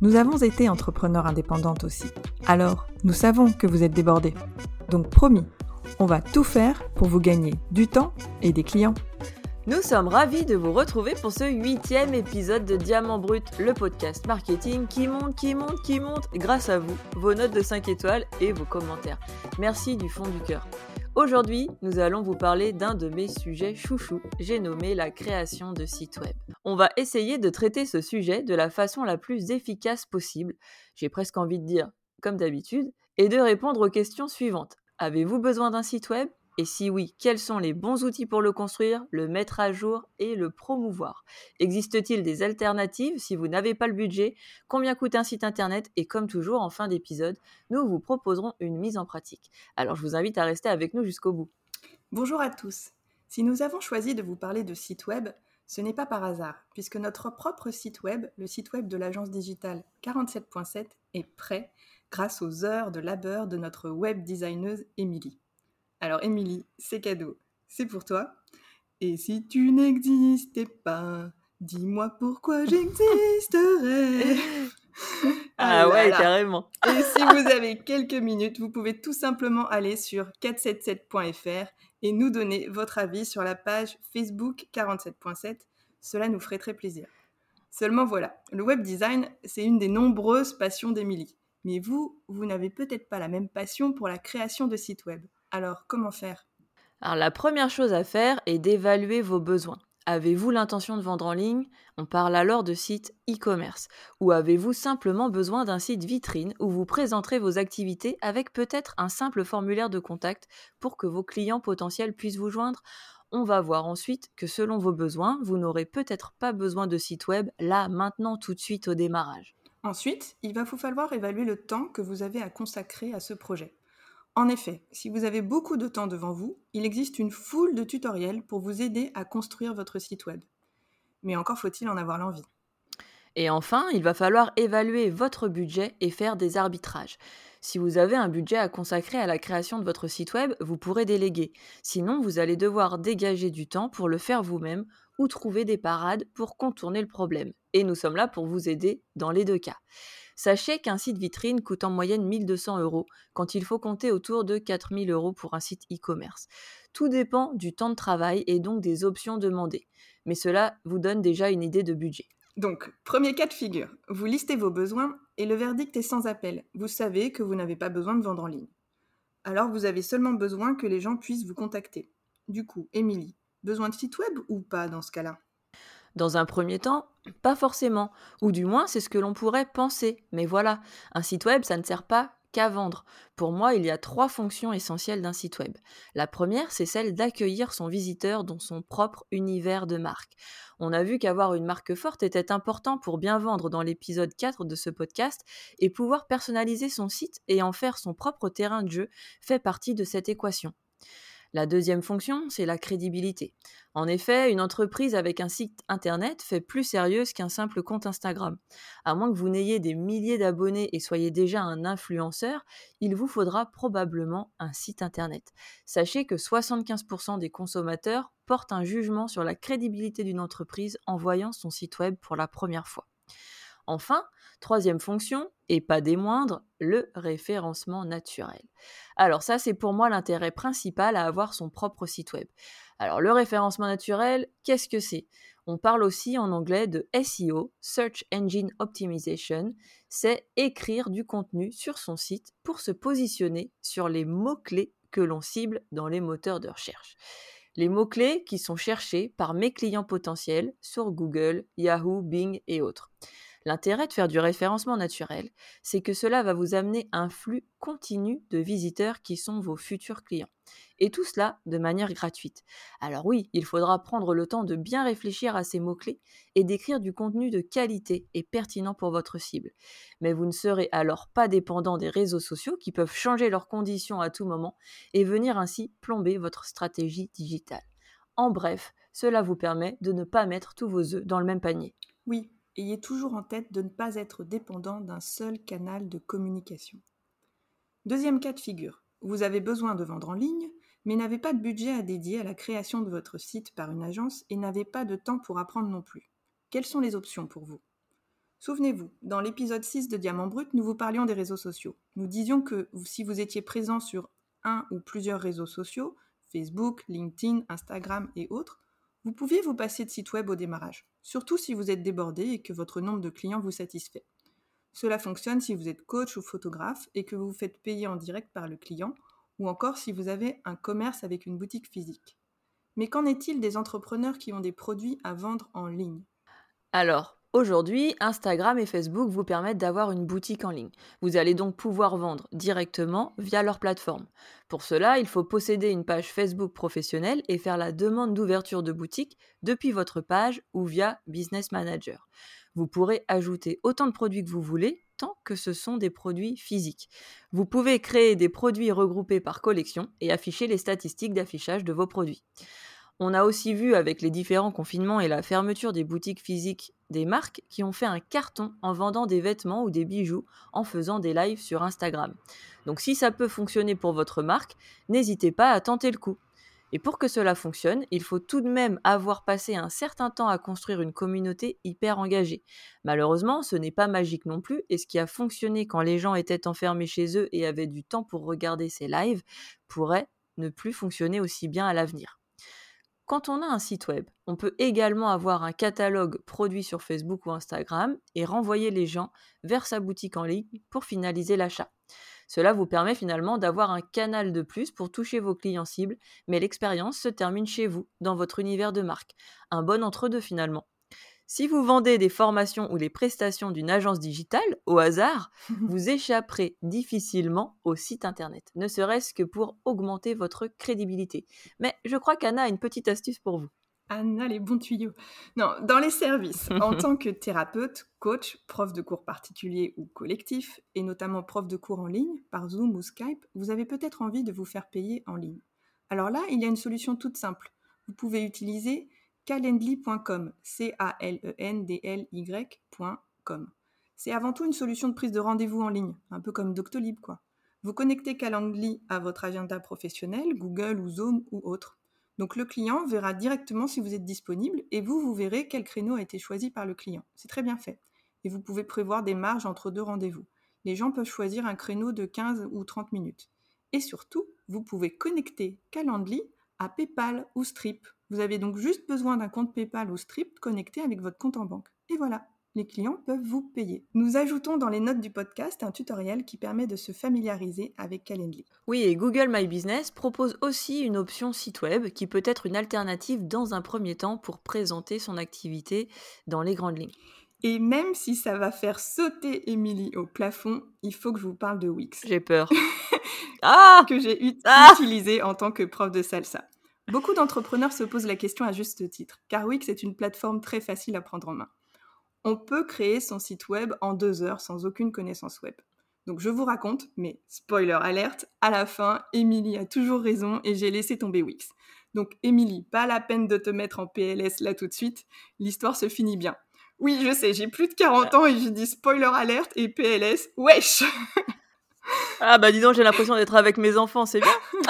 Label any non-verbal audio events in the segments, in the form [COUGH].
Nous avons été entrepreneurs indépendantes aussi. Alors, nous savons que vous êtes débordés. Donc promis, on va tout faire pour vous gagner du temps et des clients. Nous sommes ravis de vous retrouver pour ce huitième épisode de Diamant Brut, le podcast marketing qui monte, qui monte, qui monte grâce à vous, vos notes de 5 étoiles et vos commentaires. Merci du fond du cœur. Aujourd'hui, nous allons vous parler d'un de mes sujets chouchous, j'ai nommé la création de sites web. On va essayer de traiter ce sujet de la façon la plus efficace possible, j'ai presque envie de dire comme d'habitude, et de répondre aux questions suivantes. Avez-vous besoin d'un site web? Et si oui, quels sont les bons outils pour le construire, le mettre à jour et le promouvoir? Existe-t-il des alternatives si vous n'avez pas le budget? Combien coûte un site internet? Et comme toujours, en fin d'épisode, nous vous proposerons une mise en pratique. Alors je vous invite à rester avec nous jusqu'au bout. Bonjour à tous. Si nous avons choisi de vous parler de site web, ce n'est pas par hasard, puisque notre propre site web, le site web de l'agence digitale 47.7, est prêt grâce aux heures de labeur de notre web designeuse Émilie. Alors Émilie, c'est cadeau, c'est pour toi. Et si tu n'existais pas, dis-moi pourquoi j'existerais. [LAUGHS] ah, ah ouais, carrément. Et si vous avez quelques minutes, vous pouvez tout simplement aller sur 477.fr et nous donner votre avis sur la page Facebook 47.7. Cela nous ferait très plaisir. Seulement voilà, le web design, c'est une des nombreuses passions d'Émilie. Mais vous, vous n'avez peut-être pas la même passion pour la création de sites web. Alors, comment faire? Alors, la première chose à faire est d'évaluer vos besoins. Avez-vous l'intention de vendre en ligne? On parle alors de site e-commerce. Ou avez-vous simplement besoin d'un site vitrine où vous présenterez vos activités avec peut-être un simple formulaire de contact pour que vos clients potentiels puissent vous joindre? On va voir ensuite que selon vos besoins, vous n'aurez peut-être pas besoin de site web là, maintenant, tout de suite au démarrage. Ensuite, il va vous falloir évaluer le temps que vous avez à consacrer à ce projet. En effet, si vous avez beaucoup de temps devant vous, il existe une foule de tutoriels pour vous aider à construire votre site web. Mais encore faut-il en avoir l'envie. Et enfin, il va falloir évaluer votre budget et faire des arbitrages. Si vous avez un budget à consacrer à la création de votre site web, vous pourrez déléguer. Sinon, vous allez devoir dégager du temps pour le faire vous-même ou trouver des parades pour contourner le problème. Et nous sommes là pour vous aider dans les deux cas. Sachez qu'un site vitrine coûte en moyenne 1200 euros, quand il faut compter autour de 4000 euros pour un site e-commerce. Tout dépend du temps de travail et donc des options demandées. Mais cela vous donne déjà une idée de budget. Donc, premier cas de figure, vous listez vos besoins et le verdict est sans appel. Vous savez que vous n'avez pas besoin de vendre en ligne. Alors, vous avez seulement besoin que les gens puissent vous contacter. Du coup, Émilie, besoin de site web ou pas dans ce cas-là? Dans un premier temps, pas forcément, ou du moins c'est ce que l'on pourrait penser. Mais voilà, un site web, ça ne sert pas qu'à vendre. Pour moi, il y a trois fonctions essentielles d'un site web. La première, c'est celle d'accueillir son visiteur dans son propre univers de marque. On a vu qu'avoir une marque forte était important pour bien vendre dans l'épisode 4 de ce podcast et pouvoir personnaliser son site et en faire son propre terrain de jeu fait partie de cette équation. La deuxième fonction, c'est la crédibilité. En effet, une entreprise avec un site internet fait plus sérieuse qu'un simple compte Instagram. À moins que vous n'ayez des milliers d'abonnés et soyez déjà un influenceur, il vous faudra probablement un site internet. Sachez que 75% des consommateurs portent un jugement sur la crédibilité d'une entreprise en voyant son site web pour la première fois. Enfin, troisième fonction, et pas des moindres, le référencement naturel. Alors ça, c'est pour moi l'intérêt principal à avoir son propre site web. Alors le référencement naturel, qu'est-ce que c'est? On parle aussi en anglais de SEO, Search Engine Optimization. C'est écrire du contenu sur son site pour se positionner sur les mots-clés que l'on cible dans les moteurs de recherche. Les mots-clés qui sont cherchés par mes clients potentiels sur Google, Yahoo, Bing et autres. L'intérêt de faire du référencement naturel, c'est que cela va vous amener un flux continu de visiteurs qui sont vos futurs clients. Et tout cela de manière gratuite. Alors oui, il faudra prendre le temps de bien réfléchir à ces mots-clés et d'écrire du contenu de qualité et pertinent pour votre cible. Mais vous ne serez alors pas dépendant des réseaux sociaux qui peuvent changer leurs conditions à tout moment et venir ainsi plomber votre stratégie digitale. En bref, cela vous permet de ne pas mettre tous vos œufs dans le même panier. Oui, ayez toujours en tête de ne pas être dépendant d'un seul canal de communication. Deuxième cas de figure, vous avez besoin de vendre en ligne, mais n'avez pas de budget à dédier à la création de votre site par une agence et n'avez pas de temps pour apprendre non plus. Quelles sont les options pour vous? Souvenez-vous, dans l'épisode 6 de Diamant Brut, nous vous parlions des réseaux sociaux. Nous disions que si vous étiez présent sur un ou plusieurs réseaux sociaux, Facebook, LinkedIn, Instagram et autres, vous pouviez vous passer de site web au démarrage, surtout si vous êtes débordé et que votre nombre de clients vous satisfait. Cela fonctionne si vous êtes coach ou photographe et que vous vous faites payer en direct par le client, ou encore si vous avez un commerce avec une boutique physique. Mais qu'en est-il des entrepreneurs qui ont des produits à vendre en ligne? Alors, Aujourd'hui, Instagram et Facebook vous permettent d'avoir une boutique en ligne. Vous allez donc pouvoir vendre directement via leur plateforme. Pour cela, il faut posséder une page Facebook professionnelle et faire la demande d'ouverture de boutique depuis votre page ou via Business Manager. Vous pourrez ajouter autant de produits que vous voulez tant que ce sont des produits physiques. Vous pouvez créer des produits regroupés par collection et afficher les statistiques d'affichage de vos produits. On a aussi vu avec les différents confinements et la fermeture des boutiques physiques des marques qui ont fait un carton en vendant des vêtements ou des bijoux en faisant des lives sur Instagram. Donc si ça peut fonctionner pour votre marque, n'hésitez pas à tenter le coup. Et pour que cela fonctionne, il faut tout de même avoir passé un certain temps à construire une communauté hyper engagée. Malheureusement, ce n'est pas magique non plus, et ce qui a fonctionné quand les gens étaient enfermés chez eux et avaient du temps pour regarder ces lives pourrait ne plus fonctionner aussi bien à l'avenir. Quand on a un site web, on peut également avoir un catalogue produit sur Facebook ou Instagram et renvoyer les gens vers sa boutique en ligne pour finaliser l'achat. Cela vous permet finalement d'avoir un canal de plus pour toucher vos clients cibles, mais l'expérience se termine chez vous, dans votre univers de marque. Un bon entre-deux finalement. Si vous vendez des formations ou les prestations d'une agence digitale, au hasard, [LAUGHS] vous échapperez difficilement au site internet, ne serait-ce que pour augmenter votre crédibilité. Mais je crois qu'Anna a une petite astuce pour vous. Anna, les bons tuyaux. Non, dans les services, en [LAUGHS] tant que thérapeute, coach, prof de cours particuliers ou collectif, et notamment prof de cours en ligne, par Zoom ou Skype, vous avez peut-être envie de vous faire payer en ligne. Alors là, il y a une solution toute simple. Vous pouvez utiliser calendly.com, C-A-L-E-N-D-L-Y.com. C'est avant tout une solution de prise de rendez-vous en ligne, un peu comme Doctolib quoi. Vous connectez Calendly à votre agenda professionnel, Google ou Zoom ou autre. Donc le client verra directement si vous êtes disponible et vous, vous verrez quel créneau a été choisi par le client. C'est très bien fait. Et vous pouvez prévoir des marges entre deux rendez-vous. Les gens peuvent choisir un créneau de 15 ou 30 minutes. Et surtout, vous pouvez connecter Calendly à PayPal ou Stripe vous avez donc juste besoin d'un compte PayPal ou Stripe connecté avec votre compte en banque. Et voilà, les clients peuvent vous payer. Nous ajoutons dans les notes du podcast un tutoriel qui permet de se familiariser avec Calendly. Oui, et Google My Business propose aussi une option site web qui peut être une alternative dans un premier temps pour présenter son activité dans les grandes lignes. Et même si ça va faire sauter Émilie au plafond, il faut que je vous parle de Wix. J'ai peur. [LAUGHS] ah que j'ai ah utilisé en tant que prof de salsa. Beaucoup d'entrepreneurs se posent la question à juste titre, car Wix est une plateforme très facile à prendre en main. On peut créer son site web en deux heures sans aucune connaissance web. Donc je vous raconte, mais spoiler alerte, à la fin, Émilie a toujours raison et j'ai laissé tomber Wix. Donc Émilie, pas la peine de te mettre en PLS là tout de suite, l'histoire se finit bien. Oui, je sais, j'ai plus de 40 ans et je dis spoiler alerte et PLS, wesh [LAUGHS] Ah bah dis donc, j'ai l'impression d'être avec mes enfants, c'est bien [LAUGHS]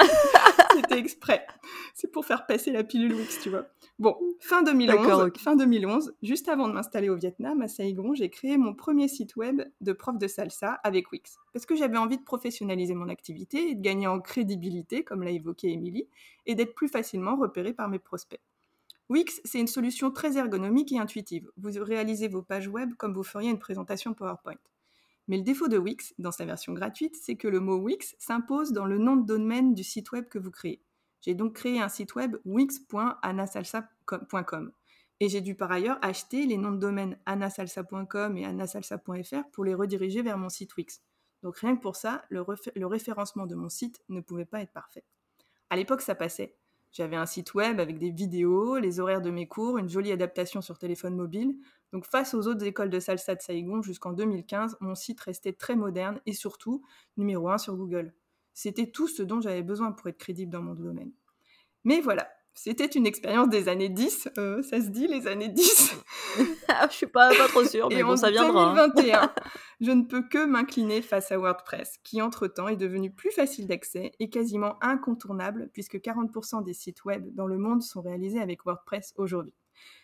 C'était exprès. C'est pour faire passer la pilule Wix, tu vois. Bon, fin 2011, fin 2011, juste avant de m'installer au Vietnam, à Saigon, j'ai créé mon premier site web de prof de salsa avec Wix. Parce que j'avais envie de professionnaliser mon activité et de gagner en crédibilité, comme l'a évoqué Émilie, et d'être plus facilement repéré par mes prospects. Wix, c'est une solution très ergonomique et intuitive. Vous réalisez vos pages web comme vous feriez une présentation PowerPoint. Mais le défaut de Wix, dans sa version gratuite, c'est que le mot Wix s'impose dans le nom de domaine du site web que vous créez. J'ai donc créé un site web wix.anasalsa.com. Et j'ai dû par ailleurs acheter les noms de domaine anasalsa.com et anasalsa.fr pour les rediriger vers mon site Wix. Donc rien que pour ça, le, référencement de mon site ne pouvait pas être parfait. À l'époque, ça passait. J'avais un site web avec des vidéos, les horaires de mes cours, une jolie adaptation sur téléphone mobile. Donc face aux autres écoles de salsa de Saigon jusqu'en 2015, mon site restait très moderne et surtout numéro 1 sur Google. C'était tout ce dont j'avais besoin pour être crédible dans mon domaine. Mais voilà, c'était une expérience des années 10, euh, ça se dit les années 10 [LAUGHS] ah, Je suis pas, pas trop sûre, [LAUGHS] mais bon, ça viendra. En 2021, [LAUGHS] je ne peux que m'incliner face à WordPress, qui entre-temps est devenu plus facile d'accès et quasiment incontournable, puisque 40% des sites web dans le monde sont réalisés avec WordPress aujourd'hui.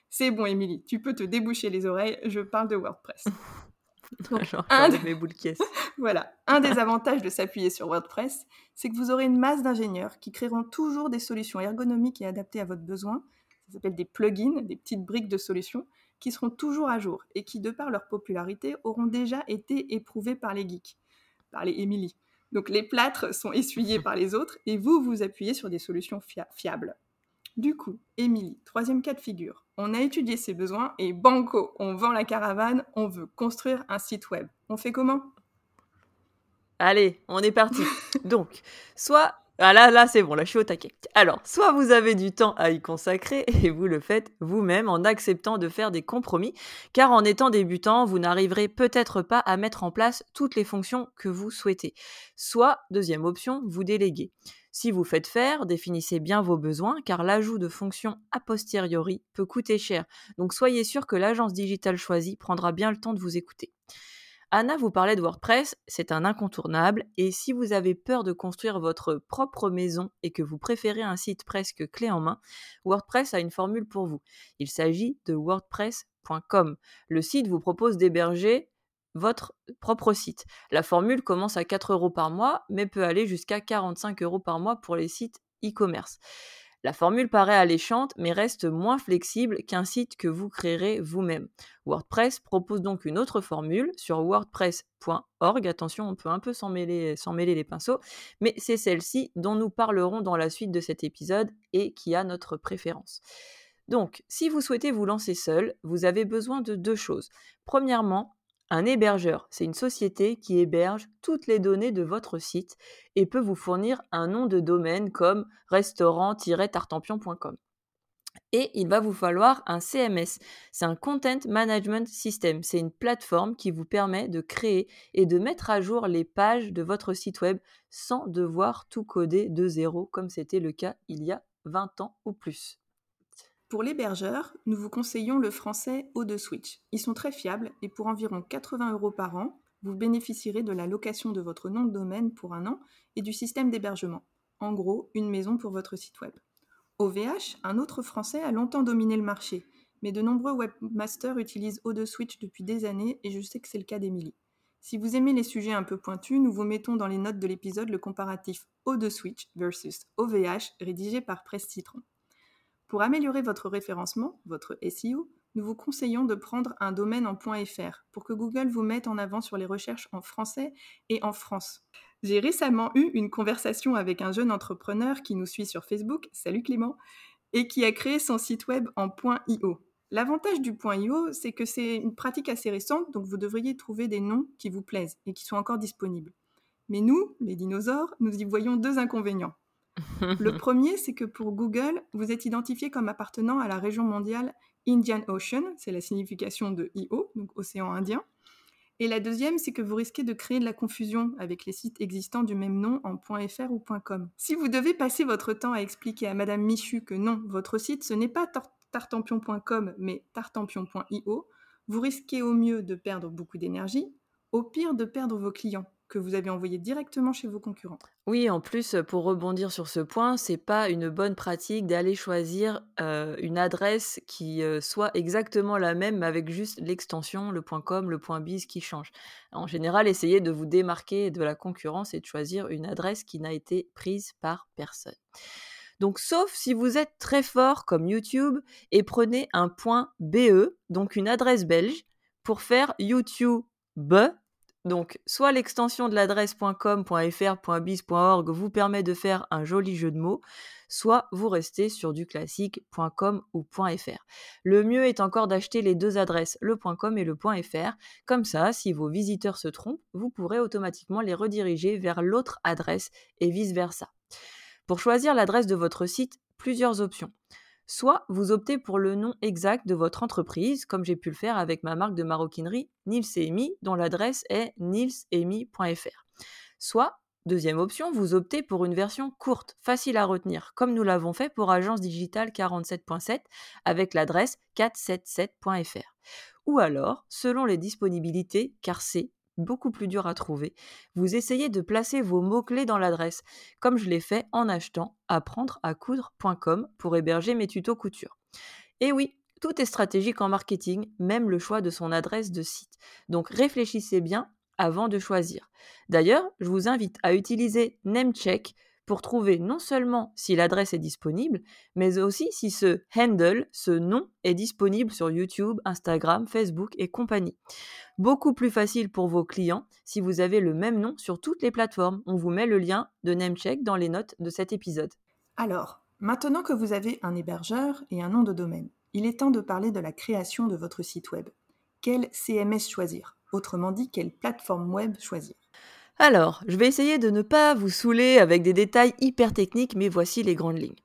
C'est bon, Émilie, tu peux te déboucher les oreilles, je parle de WordPress. [LAUGHS] un mes boules caisses. [LAUGHS] voilà. Un des avantages de s'appuyer sur WordPress, c'est que vous aurez une masse d'ingénieurs qui créeront toujours des solutions ergonomiques et adaptées à votre besoin. Ça s'appelle des plugins, des petites briques de solutions qui seront toujours à jour et qui, de par leur popularité, auront déjà été éprouvées par les geeks, par les Emily. Donc les plâtres sont essuyés [LAUGHS] par les autres et vous vous appuyez sur des solutions fiables. Du coup, Émilie, troisième cas de figure. On a étudié ses besoins et banco, on vend la caravane, on veut construire un site web. On fait comment? Allez, on est parti. [LAUGHS] Donc, soit ah là, là, c'est bon, là, je suis au taquet. Alors, soit vous avez du temps à y consacrer [LAUGHS] et vous le faites vous-même en acceptant de faire des compromis, car en étant débutant, vous n'arriverez peut-être pas à mettre en place toutes les fonctions que vous souhaitez. Soit, deuxième option, vous déléguez. Si vous faites faire, définissez bien vos besoins, car l'ajout de fonctions a posteriori peut coûter cher. Donc soyez sûr que l'agence digitale choisie prendra bien le temps de vous écouter. Anna vous parlait de WordPress, c'est un incontournable, et si vous avez peur de construire votre propre maison et que vous préférez un site presque clé en main, WordPress a une formule pour vous. Il s'agit de wordpress.com. Le site vous propose d'héberger votre propre site. La formule commence à 4 euros par mois, mais peut aller jusqu'à 45 euros par mois pour les sites e-commerce. La formule paraît alléchante, mais reste moins flexible qu'un site que vous créerez vous-même. WordPress propose donc une autre formule sur wordpress.org. Attention, on peut un peu s'en mêler, mêler les pinceaux, mais c'est celle-ci dont nous parlerons dans la suite de cet épisode et qui a notre préférence. Donc, si vous souhaitez vous lancer seul, vous avez besoin de deux choses. Premièrement, un hébergeur, c'est une société qui héberge toutes les données de votre site et peut vous fournir un nom de domaine comme restaurant-tartampion.com. Et il va vous falloir un CMS. C'est un Content Management System. C'est une plateforme qui vous permet de créer et de mettre à jour les pages de votre site web sans devoir tout coder de zéro comme c'était le cas il y a 20 ans ou plus. Pour l'hébergeur, nous vous conseillons le français O2 Switch. Ils sont très fiables et pour environ 80 euros par an, vous bénéficierez de la location de votre nom de domaine pour un an et du système d'hébergement. En gros, une maison pour votre site web. OVH, un autre français, a longtemps dominé le marché, mais de nombreux webmasters utilisent O2 Switch depuis des années et je sais que c'est le cas d'Emily. Si vous aimez les sujets un peu pointus, nous vous mettons dans les notes de l'épisode le comparatif O2 Switch versus OVH rédigé par Presse Citron. Pour améliorer votre référencement, votre SEO, nous vous conseillons de prendre un domaine en .fr pour que Google vous mette en avant sur les recherches en français et en France. J'ai récemment eu une conversation avec un jeune entrepreneur qui nous suit sur Facebook, salut Clément, et qui a créé son site web en .io. L'avantage du .io, c'est que c'est une pratique assez récente, donc vous devriez trouver des noms qui vous plaisent et qui sont encore disponibles. Mais nous, les dinosaures, nous y voyons deux inconvénients. Le [LAUGHS] premier, c'est que pour Google, vous êtes identifié comme appartenant à la région mondiale Indian Ocean, c'est la signification de IO, donc océan Indien. Et la deuxième, c'est que vous risquez de créer de la confusion avec les sites existants du même nom en .fr ou .com. Si vous devez passer votre temps à expliquer à Madame Michu que non, votre site, ce n'est pas tartampion.com, mais tartampion.io, vous risquez au mieux de perdre beaucoup d'énergie, au pire de perdre vos clients que vous avez envoyé directement chez vos concurrents. Oui, en plus, pour rebondir sur ce point, c'est pas une bonne pratique d'aller choisir une adresse qui soit exactement la même, mais avec juste l'extension, le .com, le .biz qui change. En général, essayez de vous démarquer de la concurrence et de choisir une adresse qui n'a été prise par personne. Donc, sauf si vous êtes très fort comme YouTube et prenez un .be, donc une adresse belge, pour faire YouTube Donc, soit l'extension de l'adresse .com, .fr, .biz, vous permet de faire un joli jeu de mots, soit vous restez sur du classique .com ou .fr. Le mieux est encore d'acheter les deux adresses, le .com et le .fr. Comme ça, si vos visiteurs se trompent, vous pourrez automatiquement les rediriger vers l'autre adresse et vice-versa. Pour choisir l'adresse de votre site, plusieurs options. Soit vous optez pour le nom exact de votre entreprise, comme j'ai pu le faire avec ma marque de maroquinerie Nils et Amy, dont l'adresse est nilsemi.fr. Soit, deuxième option, vous optez pour une version courte, facile à retenir, comme nous l'avons fait pour Agence Digitale 47.7 avec l'adresse 477.fr. Ou alors, selon les disponibilités, car c'est beaucoup plus dur à trouver, vous essayez de placer vos mots-clés dans l'adresse, comme je l'ai fait en achetant apprendracoudre.com pour héberger mes tutos couture. Et oui, tout est stratégique en marketing, même le choix de son adresse de site. Donc réfléchissez bien avant de choisir. D'ailleurs, je vous invite à utiliser Namecheck pour trouver non seulement si l'adresse est disponible, mais aussi si ce handle, ce nom, est disponible sur YouTube, Instagram, Facebook et compagnie. Beaucoup plus facile pour vos clients si vous avez le même nom sur toutes les plateformes. On vous met le lien de Namecheck dans les notes de cet épisode. Alors, maintenant que vous avez un hébergeur et un nom de domaine, il est temps de parler de la création de votre site web. Quel CMS choisir? Autrement dit, quelle plateforme web choisir? Alors, je vais essayer de ne pas vous saouler avec des détails hyper techniques, mais voici les grandes lignes.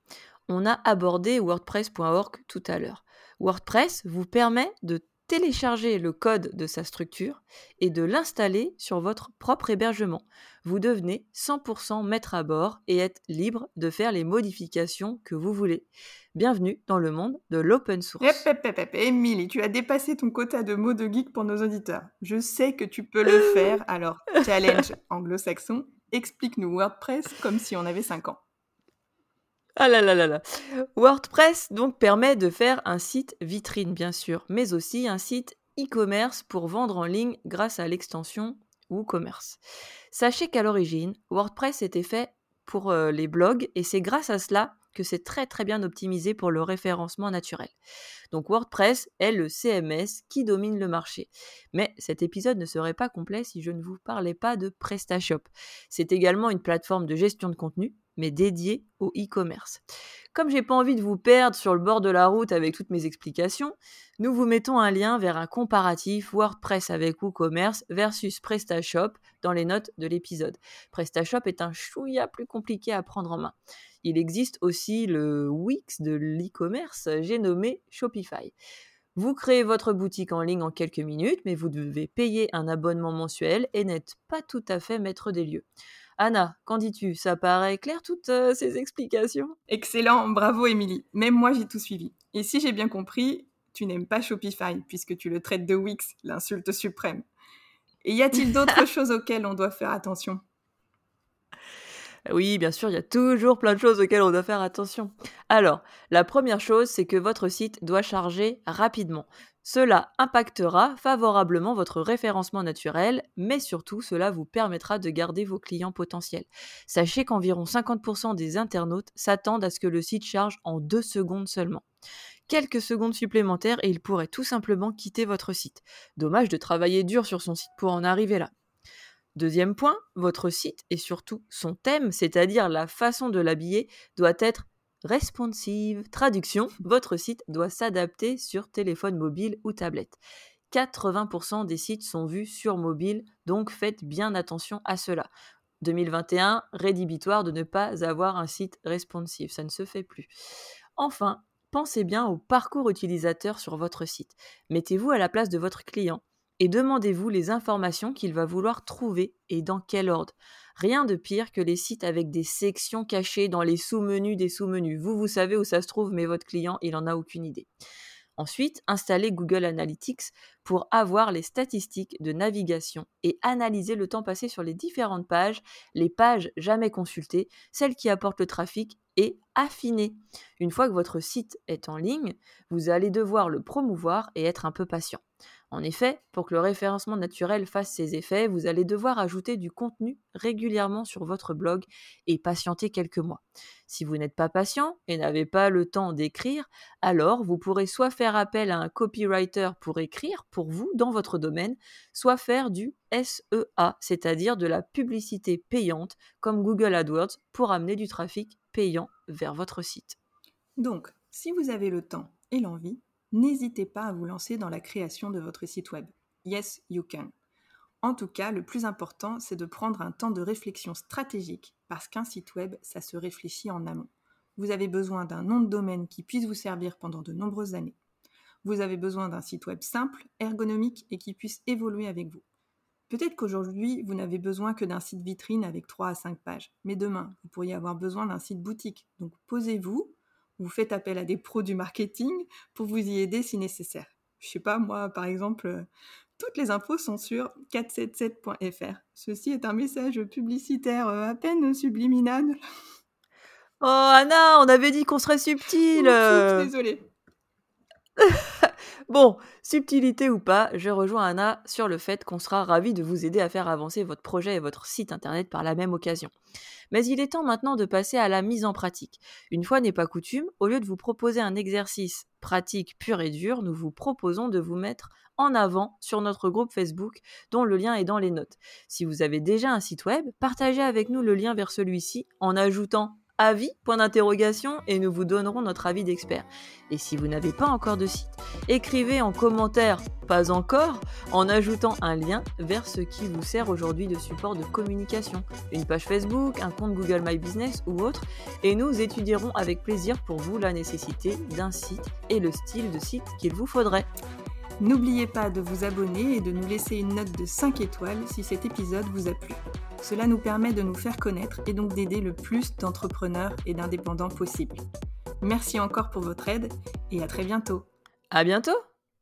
On a abordé WordPress.org tout à l'heure. WordPress vous permet de télécharger le code de sa structure et de l'installer sur votre propre hébergement. Vous devenez 100% maître à bord et êtes libre de faire les modifications que vous voulez. Bienvenue dans le monde de l'open source. Émilie, tu as dépassé ton quota de mots de geek pour nos auditeurs. Je sais que tu peux le [LAUGHS] faire, alors challenge anglo-saxon, explique-nous WordPress comme si on avait 5 ans. Ah là là là là. WordPress donc permet de faire un site vitrine bien sûr, mais aussi un site e-commerce pour vendre en ligne grâce à l'extension WooCommerce. Sachez qu'à l'origine, WordPress était fait pour euh, les blogs et c'est grâce à cela que c'est très très bien optimisé pour le référencement naturel. Donc WordPress est le CMS qui domine le marché. Mais cet épisode ne serait pas complet si je ne vous parlais pas de PrestaShop. C'est également une plateforme de gestion de contenu mais dédiée au e-commerce. Comme j'ai pas envie de vous perdre sur le bord de la route avec toutes mes explications, nous vous mettons un lien vers un comparatif WordPress avec WooCommerce versus PrestaShop dans les notes de l'épisode. PrestaShop est un chouïa plus compliqué à prendre en main. Il existe aussi le Wix de l'e-commerce, j'ai nommé Shopify. Vous créez votre boutique en ligne en quelques minutes, mais vous devez payer un abonnement mensuel et n'êtes pas tout à fait maître des lieux. Anna, qu'en dis-tu? Ça paraît clair toutes euh, ces explications Excellent, bravo Émilie. Même moi j'ai tout suivi. Et si j'ai bien compris, tu n'aimes pas Shopify puisque tu le traites de Wix, l'insulte suprême. Et y a-t-il d'autres [LAUGHS] choses auxquelles on doit faire attention? Oui, bien sûr, il y a toujours plein de choses auxquelles on doit faire attention. Alors, la première chose, c'est que votre site doit charger rapidement. Cela impactera favorablement votre référencement naturel, mais surtout cela vous permettra de garder vos clients potentiels. Sachez qu'environ 50% des internautes s'attendent à ce que le site charge en deux secondes seulement. Quelques secondes supplémentaires et il pourrait tout simplement quitter votre site. Dommage de travailler dur sur son site pour en arriver là. Deuxième point, votre site et surtout son thème, c'est-à-dire la façon de l'habiller, doit être responsive. Traduction, votre site doit s'adapter sur téléphone mobile ou tablette. 80% des sites sont vus sur mobile, donc faites bien attention à cela. 2021, rédhibitoire de ne pas avoir un site responsive, ça ne se fait plus. Enfin, pensez bien au parcours utilisateur sur votre site. Mettez-vous à la place de votre client et demandez-vous les informations qu'il va vouloir trouver et dans quel ordre. Rien de pire que les sites avec des sections cachées dans les sous-menus des sous-menus. Vous, vous savez où ça se trouve, mais votre client, il n'en a aucune idée. Ensuite, installez Google Analytics pour avoir les statistiques de navigation et analyser le temps passé sur les différentes pages, les pages jamais consultées, celles qui apportent le trafic et affiner. Une fois que votre site est en ligne, vous allez devoir le promouvoir et être un peu patient. En effet, pour que le référencement naturel fasse ses effets, vous allez devoir ajouter du contenu régulièrement sur votre blog et patienter quelques mois. Si vous n'êtes pas patient et n'avez pas le temps d'écrire, alors vous pourrez soit faire appel à un copywriter pour écrire pour vous dans votre domaine, soit faire du SEA, c'est-à-dire de la publicité payante comme Google AdWords pour amener du trafic payant vers votre site. Donc, si vous avez le temps et l'envie, n'hésitez pas à vous lancer dans la création de votre site web. Yes, you can. En tout cas, le plus important, c'est de prendre un temps de réflexion stratégique, parce qu'un site web, ça se réfléchit en amont. Vous avez besoin d'un nom de domaine qui puisse vous servir pendant de nombreuses années. Vous avez besoin d'un site web simple, ergonomique et qui puisse évoluer avec vous. Peut-être qu'aujourd'hui, vous n'avez besoin que d'un site vitrine avec 3 à 5 pages, mais demain, vous pourriez avoir besoin d'un site boutique. Donc posez-vous, vous faites appel à des pros du marketing pour vous y aider si nécessaire. Je sais pas, moi, par exemple, euh, toutes les infos sont sur 477.fr. Ceci est un message publicitaire euh, à peine subliminal. Oh Anna, on avait dit qu'on serait subtil. Désolée. [LAUGHS] bon, subtilité ou pas, je rejoins Anna sur le fait qu'on sera ravi de vous aider à faire avancer votre projet et votre site internet par la même occasion. Mais il est temps maintenant de passer à la mise en pratique. Une fois n'est pas coutume, au lieu de vous proposer un exercice pratique pur et dur, nous vous proposons de vous mettre en avant sur notre groupe Facebook dont le lien est dans les notes. Si vous avez déjà un site web, partagez avec nous le lien vers celui-ci en ajoutant avis, point d'interrogation, et nous vous donnerons notre avis d'expert. Et si vous n'avez pas encore de site, écrivez en commentaire pas encore en ajoutant un lien vers ce qui vous sert aujourd'hui de support de communication, une page Facebook, un compte Google My Business ou autre, et nous étudierons avec plaisir pour vous la nécessité d'un site et le style de site qu'il vous faudrait. N'oubliez pas de vous abonner et de nous laisser une note de 5 étoiles si cet épisode vous a plu. Cela nous permet de nous faire connaître et donc d'aider le plus d'entrepreneurs et d'indépendants possible. Merci encore pour votre aide et à très bientôt. À bientôt!